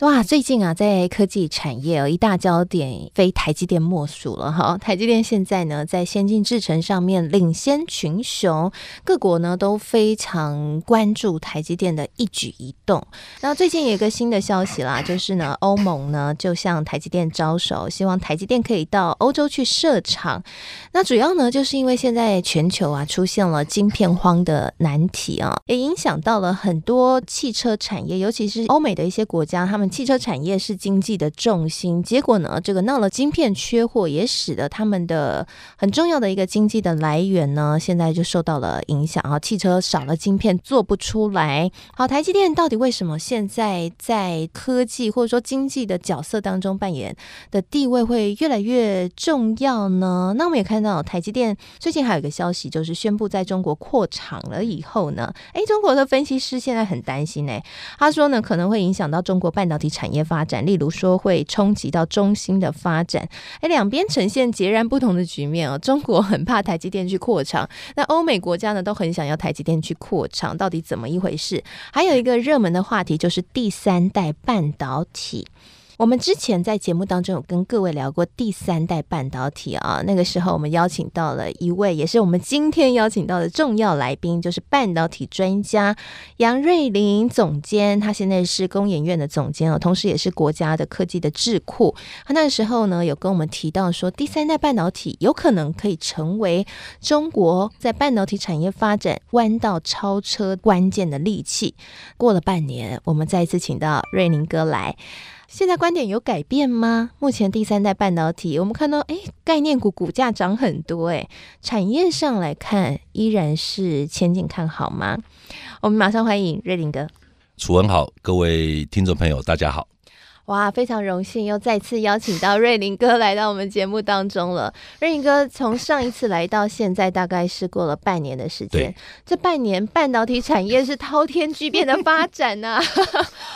哇，最近啊，在科技产业哦，一大焦点非台积电莫属了哈。台积电现在呢，在先进制程上面领先群雄，各国呢都非常关注台积电的一举一动。那最近有一个新的消息啦，就是呢，欧盟呢就向台积电招手，希望台积电可以到欧洲去设厂。那主要呢，就是因为现在全球啊出现了晶片荒的难题啊，也影响到了很多汽车产业，尤其是欧美的一些国家，他们。汽车产业是经济的重心，结果呢，这个闹了晶片缺货，也使得他们的很重要的一个经济的来源呢，现在就受到了影响啊。汽车少了晶片做不出来。好，台积电到底为什么现在在科技或者说经济的角色当中扮演的地位会越来越重要呢？那我们也看到台积电最近还有一个消息，就是宣布在中国扩厂了以后呢，诶，中国的分析师现在很担心呢，他说呢，可能会影响到中国半导。体产业发展，例如说会冲击到中心的发展，哎，两边呈现截然不同的局面啊。中国很怕台积电去扩厂，那欧美国家呢都很想要台积电去扩厂，到底怎么一回事？还有一个热门的话题就是第三代半导体。我们之前在节目当中有跟各位聊过第三代半导体啊，那个时候我们邀请到了一位，也是我们今天邀请到的重要来宾，就是半导体专家杨瑞林总监。他现在是工研院的总监哦，同时也是国家的科技的智库。他那个时候呢，有跟我们提到说，第三代半导体有可能可以成为中国在半导体产业发展弯道超车关键的利器。过了半年，我们再一次请到瑞林哥来。现在观点有改变吗？目前第三代半导体，我们看到，哎，概念股股价涨很多，哎，产业上来看，依然是前景看好吗？我们马上欢迎瑞林哥。楚文好，各位听众朋友，大家好。哇，非常荣幸又再次邀请到瑞林哥来到我们节目当中了。瑞林哥从上一次来到现在，大概是过了半年的时间。这半年半导体产业是滔天巨变的发展呐、啊。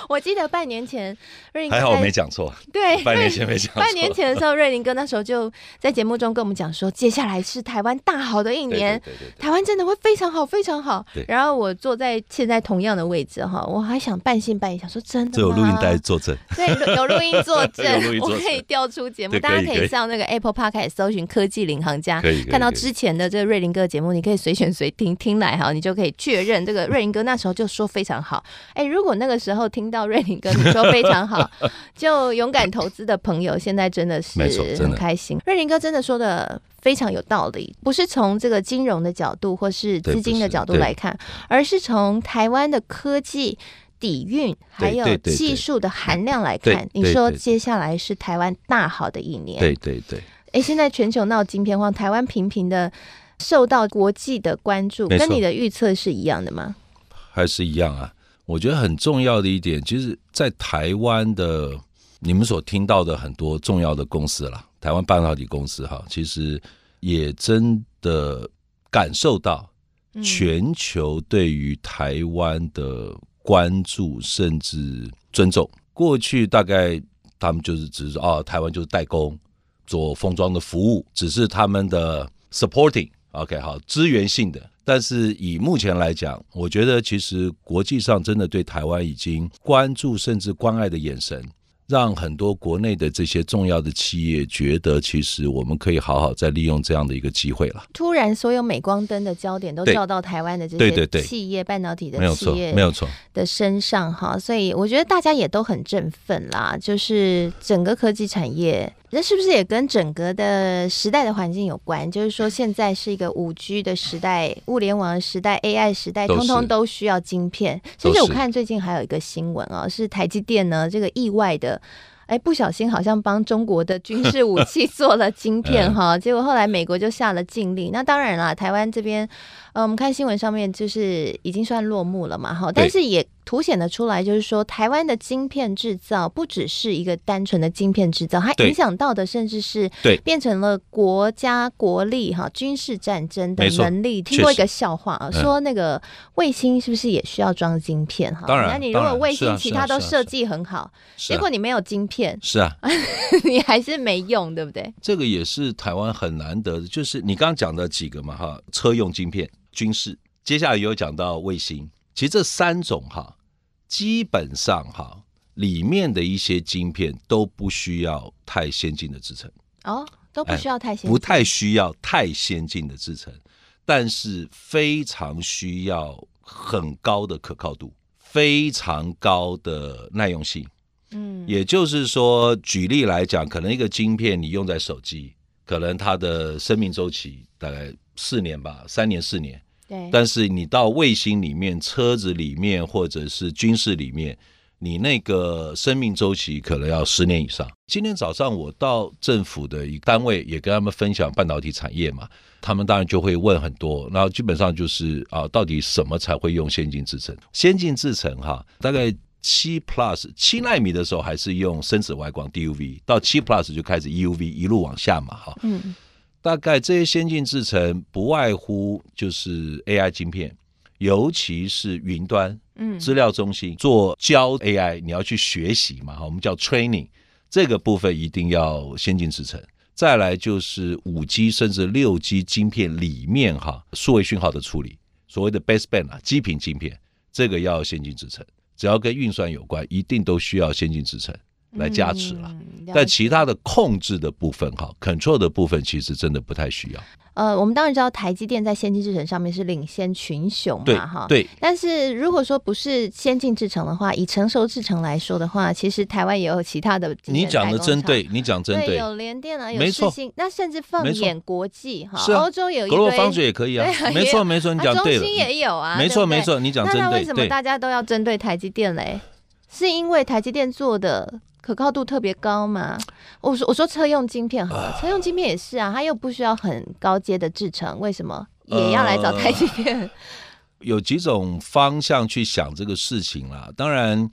我记得半年前，瑞还好我没讲错。对，半年前没讲错。半年前的时候，瑞林哥那时候就在节目中跟我们讲说，接下来是台湾大好的一年，对对对对对，台湾真的会非常好，非常好。然后我坐在现在同样的位置哈，我还想半信半疑，想说真的吗？这有录音带作证。对。有录音作证，我可以调出节目，大家可以上那个 Apple Podcast 搜寻“科技领航家”，看到之前的这个瑞林哥的节目，你可以随选随听，听来哈，你就可以确认这个 瑞林哥那时候就说非常好。哎，如果那个时候听到瑞林哥你说非常好，就勇敢投资的朋友，现在真的是很开心。瑞林哥真的说的非常有道理，不是从这个金融的角度或是资金的角度来看，而是从台湾的科技。底蕴还有技术的含量来看，你说接下来是台湾大好的一年。对对对。哎，现在全球闹晶片荒，台湾频频的受到国际的关注，跟你的预测是一样的吗？还是一样啊？我觉得很重要的一点，其实，在台湾的你们所听到的很多重要的公司啦，台湾半导体公司哈，其实也真的感受到全球对于台湾的。关注甚至尊重，过去大概他们就是只是说哦，台湾就是代工做封装的服务，只是他们的 supporting，OK，好，资源性的。但是以目前来讲，我觉得其实国际上真的对台湾已经关注甚至关爱的眼神。让很多国内的这些重要的企业觉得，其实我们可以好好再利用这样的一个机会了。突然，所有镁光灯的焦点都照到台湾的这些企业，半导体的企业，没有错的身上哈，所以我觉得大家也都很振奋啦。就是整个科技产业。这是不是也跟整个的时代的环境有关？就是说，现在是一个五 G 的时代、物联网的时代、AI 时代，通通都需要晶片。甚至我看最近还有一个新闻啊，是台积电呢，这个意外的，哎，不小心好像帮中国的军事武器 做了晶片哈，结果后来美国就下了禁令。那当然啦，台湾这边，呃，我们看新闻上面就是已经算落幕了嘛，哈，但是也凸显的出来，就是说台湾的晶片制造不只是一个单纯的晶片制造，它影响到的甚至是对变成了国家国力哈军事战争的能力。听过一个笑话啊，说那个卫星是不是也需要装晶片哈？当然，那你如果卫星其他都设计很好，结果你没有晶片，是啊，你还是没用，对不对？这个也是台湾很难得的，就是你刚刚讲的几个嘛哈，车用晶片、军事。接下来有讲到卫星，其实这三种哈，基本上哈里面的一些晶片都不需要太先进的制程哦，都不需要太先进，不太需要太先进的制程，但是非常需要很高的可靠度，非常高的耐用性。嗯，也就是说，举例来讲，可能一个晶片你用在手机，可能它的生命周期大概四年吧，三年四年。对，但是你到卫星里面、车子里面或者是军事里面，你那个生命周期可能要十年以上。今天早上我到政府的一个单位，也跟他们分享半导体产业嘛，他们当然就会问很多，然后基本上就是啊，到底什么才会用先进制程？先进制程哈，大概七 plus 七纳米的时候还是用深紫外光 DUV，到七 plus 就开始 EUV 一路往下嘛，哈，嗯。大概这些先进制程不外乎就是 AI 晶片，尤其是云端，嗯，资料中心做教 AI，你要去学习嘛，哈，我们叫 training，这个部分一定要先进制程。再来就是五 G 甚至六 G 晶片里面哈，数位讯号的处理，所谓的 baseband 啊，基频晶片，这个要先进制程，只要跟运算有关，一定都需要先进支撑。来加持了，但其他的控制的部分哈，control 的部分其实真的不太需要。呃，我们当然知道台积电在先进制程上面是领先群雄嘛，哈。对。但是如果说不是先进制程的话，以成熟制程来说的话，其实台湾也有其他的。你讲的真对，你讲真对。有联电啊，有世芯，那甚至放眼国际哈，欧洲有一个。格罗方式也可以啊。没错没错，你讲对了。中芯也有啊。没错没错，你讲真对。那为什么大家都要针对台积电嘞？是因为台积电做的。可靠度特别高嘛？我说我说车用晶片好了，车用晶片也是啊，它又不需要很高阶的制程，为什么也要来找台积电？呃，有几种方向去想这个事情啦。当然，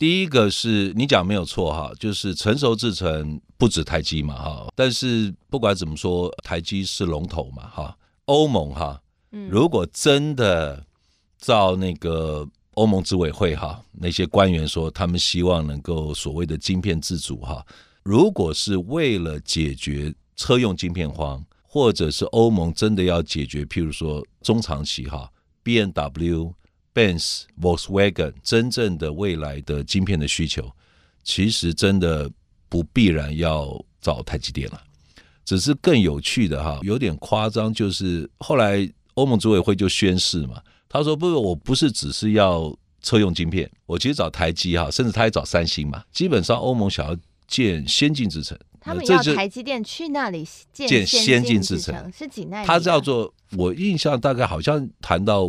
第一个是你讲没有错哈，就是成熟制程不止台积嘛哈。但是不管怎么说，台积是龙头嘛哈。欧盟哈，如果真的照那个。欧盟执委会哈，那些官员说，他们希望能够所谓的晶片自主哈。如果是为了解决车用晶片荒，或者是欧盟真的要解决，譬如说中长期哈，BMW、Benz、Volkswagen 真正的未来的晶片的需求，其实真的不必然要找台积电了。只是更有趣的哈，有点夸张，就是后来欧盟执委会就宣誓嘛。他说：“不，我不是只是要车用晶片，我其实找台积哈，甚至他也找三星嘛。基本上欧盟想要建先进制程，他们要台积电去那里建先进制程，是几纳米？他叫做我印象大概好像谈到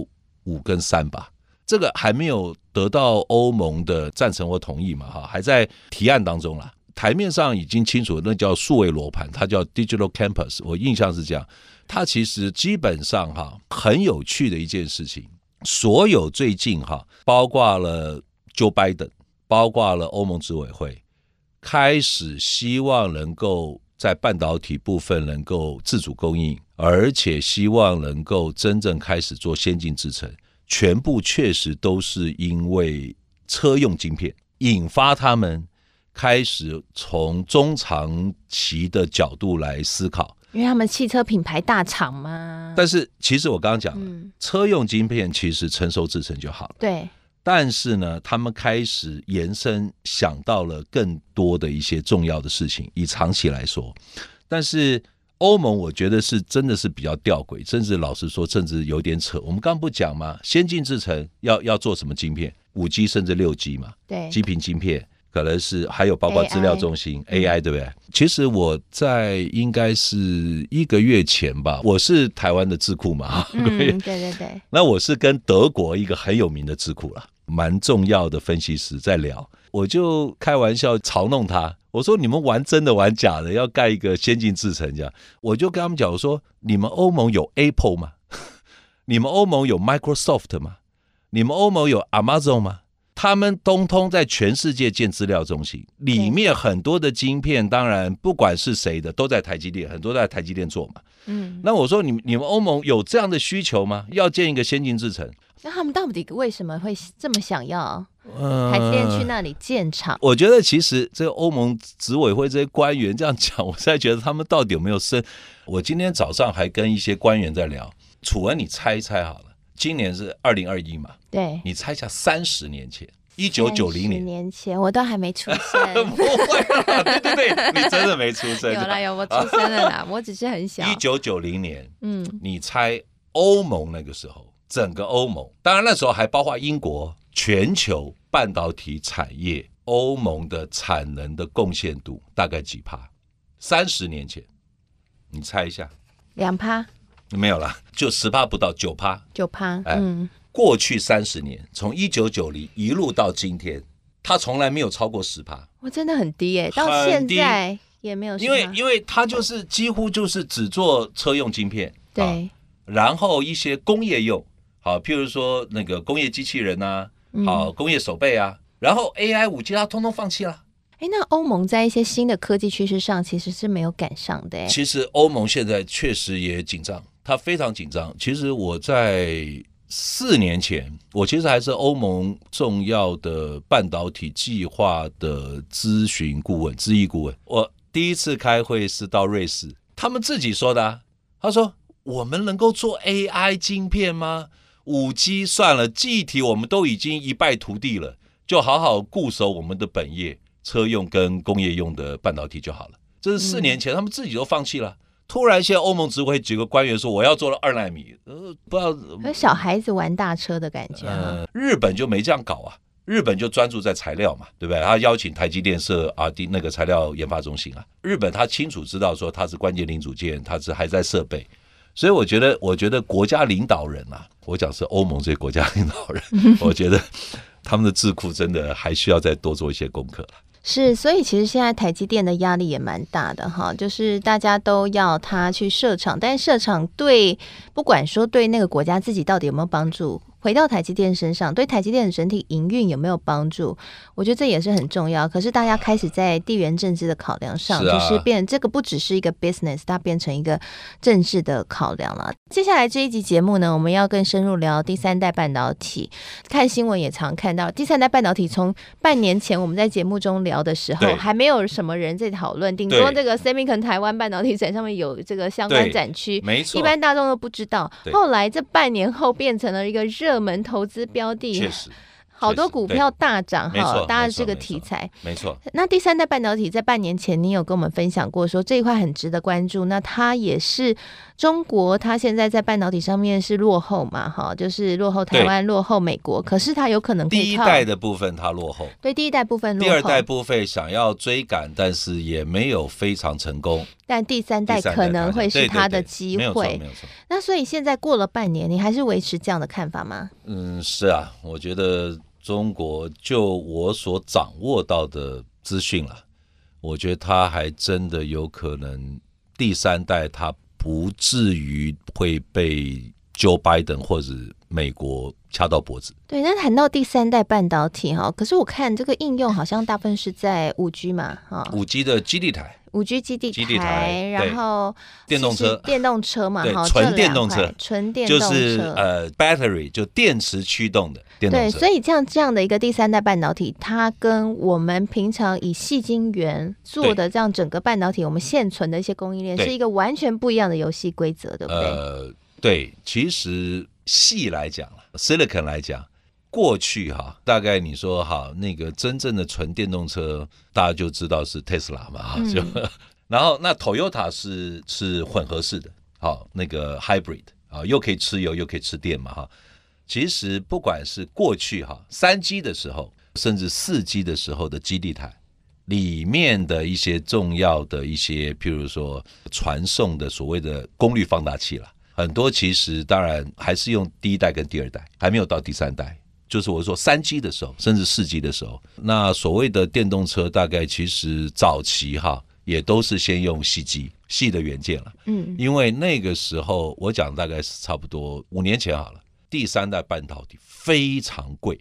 五跟三吧，这个还没有得到欧盟的赞成或同意嘛，哈，还在提案当中啦。台面上已经清楚，那叫数位罗盘，它叫 Digital Campus，我印象是这样。它其实基本上哈很有趣的一件事情。”所有最近哈，包括了 Joe Biden，包括了欧盟执委会，开始希望能够在半导体部分能够自主供应，而且希望能够真正开始做先进制程，全部确实都是因为车用晶片引发他们开始从中长期的角度来思考。因为他们汽车品牌大厂嘛，但是其实我刚刚讲了，嗯、车用晶片其实成熟制成就好了。对，但是呢，他们开始延伸，想到了更多的一些重要的事情，以长期来说。但是欧盟，我觉得是真的是比较吊诡，甚至老实说，甚至有点扯。我们刚刚不讲吗？先进制程要要做什么晶片？五 G 甚至六 G 嘛？对，基频晶片。可能是还有包括资料中心 AI, AI 对不对？其实我在应该是一个月前吧，我是台湾的智库嘛，嗯，对对对。那我是跟德国一个很有名的智库了，蛮重要的分析师在聊，我就开玩笑嘲弄他，我说你们玩真的玩假的，要盖一个先进制程这样，我就跟他们讲，我说你们欧盟有 Apple 吗？你们欧盟有 Microsoft 吗？你们欧盟有 Amazon 吗？他们通通在全世界建资料中心，里面很多的晶片，当然不管是谁的，都在台积电，很多在台积电做嘛。嗯，那我说你你们欧盟有这样的需求吗？要建一个先进制程，那他们到底为什么会这么想要？台积电去那里建厂？呃，我觉得其实这个欧盟执委会这些官员这样讲，我现在觉得他们到底有没有深？我今天早上还跟一些官员在聊，楚文，你猜一猜好了。今年是二零二一嘛？对，你猜一下，三十年前，一九九零年，年前我都还没出生。不会啦，对对对，你真的没出生。有啦有，我出生了啦，我只是很小。一九九零年，嗯，你猜欧盟那个时候，整个欧盟，当然那时候还包括英国，全球半导体产业，欧盟的产能的贡献度大概几趴？三十年前，你猜一下，两趴。没有啦，就十趴不到九趴，九趴。哎、嗯，过去三十年，从一九九零一路到今天，它从来没有超过十趴。我真的很低耶，到现在也没有。因为因为它就是几乎就是只做车用晶片，对、啊，然后一些工业用，好，譬如说那个工业机器人啊，好，工业手背啊，然后 AI 五 G 它通通放弃了。哎，那欧盟在一些新的科技趋势上其实是没有赶上的。其实欧盟现在确实也紧张。他非常紧张。其实我在四年前，我其实还是欧盟重要的半导体计划的咨询顾问、咨议顾问。我第一次开会是到瑞士，他们自己说的啊。他说：“我们能够做 AI 晶片吗？五 G 算了，记忆体我们都已经一败涂地了，就好好固守我们的本业，车用跟工业用的半导体就好了。”这是四年前，他们自己都放弃了。突然，现在欧盟执委会几个官员说：“我要做了二奈米。”呃，不知道，和小孩子玩大车的感觉。呃，日本就没这样搞啊，日本就专注在材料嘛，对不对？他邀请台积电设啊，第那个材料研发中心啊。日本他清楚知道说他是关键零组件，他是还在设备，所以我觉得，我觉得国家领导人啊，我讲是欧盟这些国家领导人，我觉得他们的智库真的还需要再多做一些功课了。是，所以其实现在台积电的压力也蛮大的哈，就是大家都要他去设厂，但是设厂对不管说对那个国家自己到底有没有帮助。回到台积电身上，对台积电的整体营运有没有帮助？我觉得这也是很重要。可是大家开始在地缘政治的考量上，是啊、就是变这个不只是一个 business，它变成一个政治的考量了。接下来这一集节目呢，我们要更深入聊第三代半导体。看新闻也常看到，第三代半导体从半年前我们在节目中聊的时候，还没有什么人在讨论，顶多这个 SEMICON 台湾半导体展上面有这个相关展区，没错，一般大众都不知道。后来这半年后变成了一个热。热门投资标的，确实，好多股票大涨哈，当然这个题材没错。那第三代半导体在半年前，你有跟我们分享过，说这一块很值得关注。那它也是中国，它现在在半导体上面是落后嘛？哈，就是落后台湾，落后美国。可是它有可能第一代的部分它落后，对，第一代部分落后，第二代部分想要追赶，但是也没有非常成功。但第三代可能会是它的机会。那所以现在过了半年，你还是维持这样的看法吗？嗯，是啊，我觉得。中国就我所掌握到的资讯了，我觉得他还真的有可能第三代他不至于会被 Joe Biden 或者美国掐到脖子。对，那谈到第三代半导体哈，可是我看这个应用好像大部分是在五 G 嘛，哈，五 G 的基地台。五 G 基地台，然后电动车，电动车嘛，哈，纯电动车，纯电动车就是呃，battery 就电池驱动的电动车。对，所以这样这样的一个第三代半导体，它跟我们平常以细晶圆做的这样整个半导体，我们现存的一些供应链是一个完全不一样的游戏规则，对不对？呃，对，其实细来讲，silicon 来讲。过去哈，大概你说哈，那个真正的纯电动车，大家就知道是 Tesla 嘛哈，就、嗯、然后那 Toyota 是是混合式的，好那个 hybrid 啊，又可以吃油又可以吃电嘛哈。其实不管是过去哈三 G 的时候，甚至四 G 的时候的基地台里面的一些重要的一些，譬如说传送的所谓的功率放大器了，很多其实当然还是用第一代跟第二代，还没有到第三代。就是我说三 G 的时候，甚至四 G 的时候，那所谓的电动车，大概其实早期哈，也都是先用矽基矽的元件了。嗯，因为那个时候我讲大概是差不多五年前好了，第三代半导体非常贵，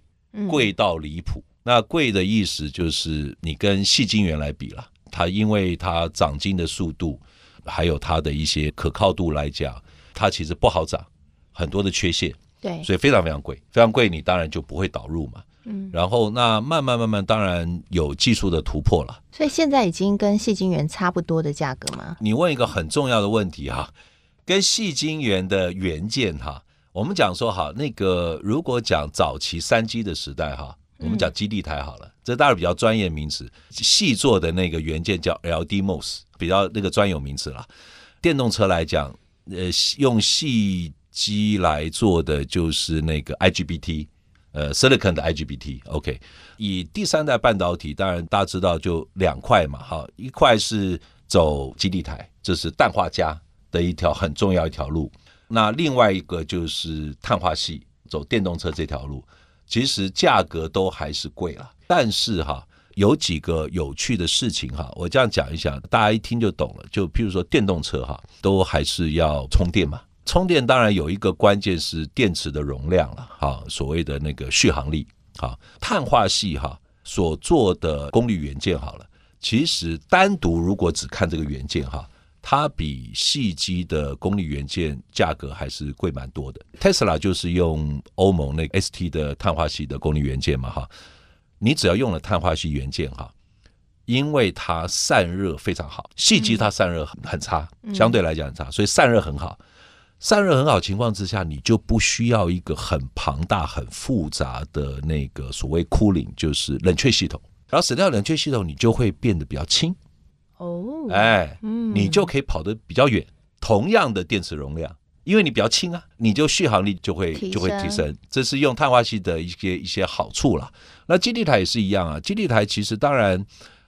贵到离谱。嗯、那贵的意思就是你跟细晶圆来比了，它因为它长晶的速度，还有它的一些可靠度来讲，它其实不好长，很多的缺陷。对，所以非常非常贵，非常贵，你当然就不会导入嘛。嗯，然后那慢慢慢慢，当然有技术的突破了。所以现在已经跟细晶圆差不多的价格吗？你问一个很重要的问题哈，跟细晶圆的元件哈，我们讲说哈，那个如果讲早期三 G 的时代哈，我们讲基地台好了，嗯、这当然比较专业名词，细做的那个元件叫 LDMOS，比较那个专有名词了。电动车来讲，呃，用矽机来做的就是那个 IGBT，呃，Silicon 的 IGBT，OK。以第三代半导体，当然大家知道就两块嘛，哈，一块是走基地台，这是氮化镓的一条很重要一条路。那另外一个就是碳化系，走电动车这条路，其实价格都还是贵了。但是哈，有几个有趣的事情哈，我这样讲一下，大家一听就懂了。就譬如说电动车哈，都还是要充电嘛。充电当然有一个关键是电池的容量了，哈，所谓的那个续航力，哈，碳化系哈所做的功率元件好了，其实单独如果只看这个元件哈，它比细机的功率元件价格还是贵蛮多的。Tesla 就是用欧盟那个 ST 的碳化系的功率元件嘛，哈，你只要用了碳化系元件哈，因为它散热非常好，细机它散热很很差，相对来讲很差，所以散热很好。散热很好情况之下，你就不需要一个很庞大、很复杂的那个所谓 cooling，就是冷却系统。然后省掉冷却系统，你就会变得比较轻。哦，哎，嗯，你就可以跑得比较远。同样的电池容量，因为你比较轻啊，你就续航力就会就会提升。这是用碳化系的一些一些好处了。那基地台也是一样啊。基地台其实当然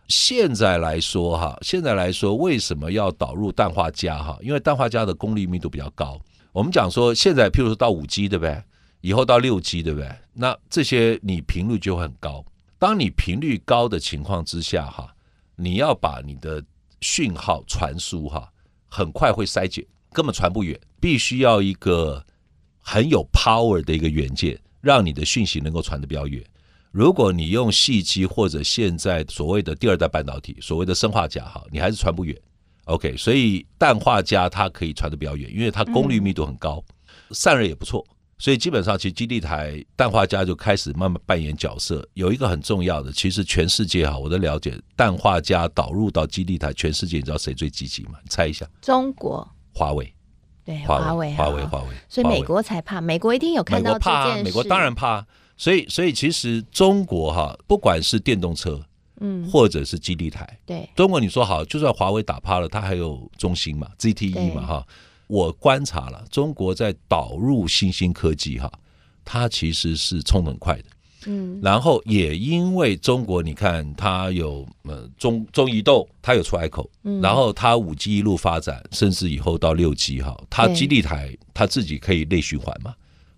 现在来说哈，现在来说为什么要导入氮化镓哈？因为氮化镓的功率密度比较高。我们讲说，现在譬如说到五 G，对不对？以后到六 G，对不对？那这些你频率就会很高。当你频率高的情况之下，哈，你要把你的讯号传输，哈，很快会衰减，根本传不远。必须要一个很有 power 的一个元件，让你的讯息能够传得比较远。如果你用细机或者现在所谓的第二代半导体，所谓的生化镓，哈，你还是传不远。OK，所以氮化镓它可以传的比较远，因为它功率密度很高，散热也不错，所以基本上其实基地台氮化镓就开始慢慢扮演角色。有一个很重要的，其实全世界哈，我的了解，氮化镓导入到基地台，全世界你知道谁最积极吗？你猜一下。中国。华为。对，华为，华为，华为。所以美国才怕，美国一定有看到这件事。怕，美国当然怕。所以，所以其实中国哈，不管是电动车。嗯，或者是基地台，对中国你说好，就算华为打趴了，它还有中兴嘛，ZTE 嘛哈。我观察了，中国在导入新兴科技哈，它其实是冲得很快的。嗯，然后也因为中国，你看它有呃中中移动，它有出海口，嗯，然后它五 G 一路发展，甚至以后到六 G 哈，它基地台它自己可以内循环嘛。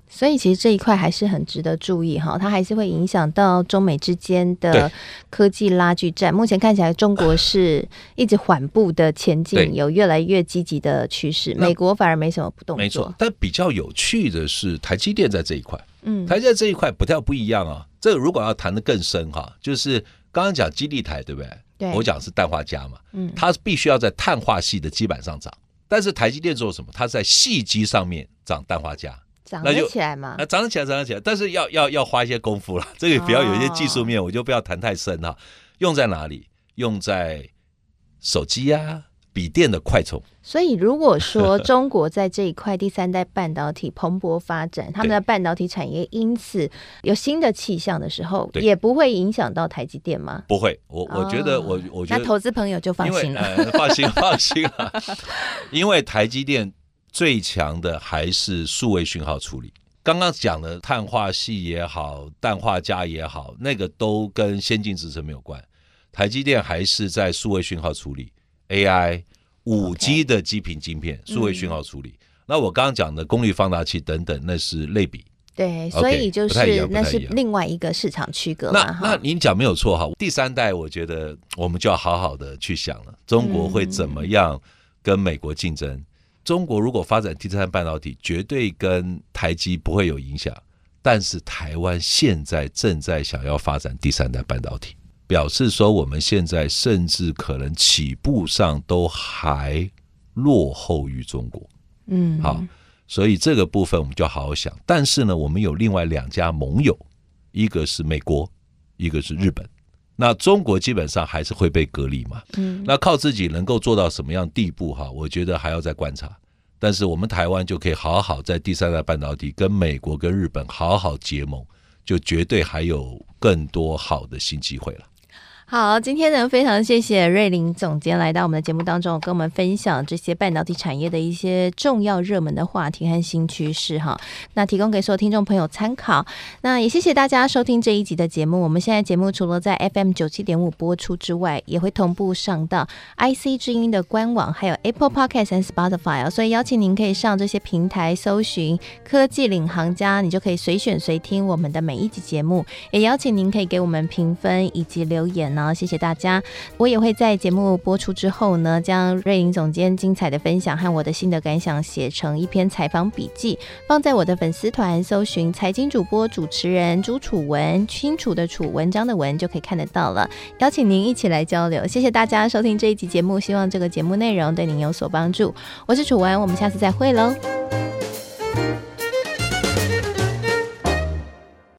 所以其实这一块还是很值得注意哈，它还是会影响到中美之间的科技拉锯战。目前看起来，中国是一直缓步的前进，有越来越积极的趋势。美国反而没什么不动作。没错，但比较有趣的是台积电在这一块，嗯，台积电这一块不太不一样啊。这个如果要谈的更深哈，就是刚刚讲基地台对不对？对，我讲是氮化镓嘛，嗯，它必须要在碳化系的基板上长，但是台积电做什么？它在细基上面长氮化镓。长得起来嘛？那长得起来，涨得起来，但是要要要花一些功夫了。这个比较有一些技术面，我就不要谈太深哈。用在哪里？用在手机呀、啊、笔电的快充。所以，如果说 中国在这一块第三代半导体蓬勃发展，他们的半导体产业因此有新的气象的时候，也不会影响到台积电吗？不会，我我觉得，我我觉得，那投资朋友就放心了，呃、放心放心了，因为台积电。最强的还是数位讯号处理。刚刚讲的碳化系也好，氮化镓也好，那个都跟先进制程没有关。台积电还是在数位讯号处理、AI、五 G 的基频晶片、数位讯号处理。那我刚刚讲的功率放大器等等，那是类比。对，所以就是那是另外一个市场区隔嘛。那那您讲没有错哈。第三代，我觉得我们就要好好的去想了，中国会怎么样跟美国竞争？中国如果发展第三代半导体，绝对跟台积不会有影响，但是台湾现在正在想要发展第三代半导体，表示说我们现在甚至可能起步上都还落后于中国。嗯，好，所以这个部分我们就好好想。但是呢，我们有另外两家盟友，一个是美国，一个是日本。那中国基本上还是会被隔离嘛。嗯，那靠自己能够做到什么样地步哈？我觉得还要再观察。但是我们台湾就可以好好在第三代半导体跟美国跟日本好好结盟，就绝对还有更多好的新机会了。好，今天呢，非常谢谢瑞林总监来到我们的节目当中，跟我们分享这些半导体产业的一些重要热门的话题和新趋势哈。那提供给所有听众朋友参考。那也谢谢大家收听这一集的节目。我们现在节目除了在 FM 九七点五播出之外，也会同步上到 IC 之音的官网，还有 Apple Podcast 和 Spotify。所以邀请您可以上这些平台搜寻“科技领航家”，你就可以随选随听我们的每一集节目。也邀请您可以给我们评分以及留言。然后，谢谢大家。我也会在节目播出之后呢，将瑞林总监精彩的分享和我的心得感想写成一篇采访笔记，放在我的粉丝团，搜寻“财经主播主持人朱楚文”，清楚的楚，文章的文，就可以看得到了。邀请您一起来交流。谢谢大家收听这一集节目，希望这个节目内容对您有所帮助。我是楚文，我们下次再会喽。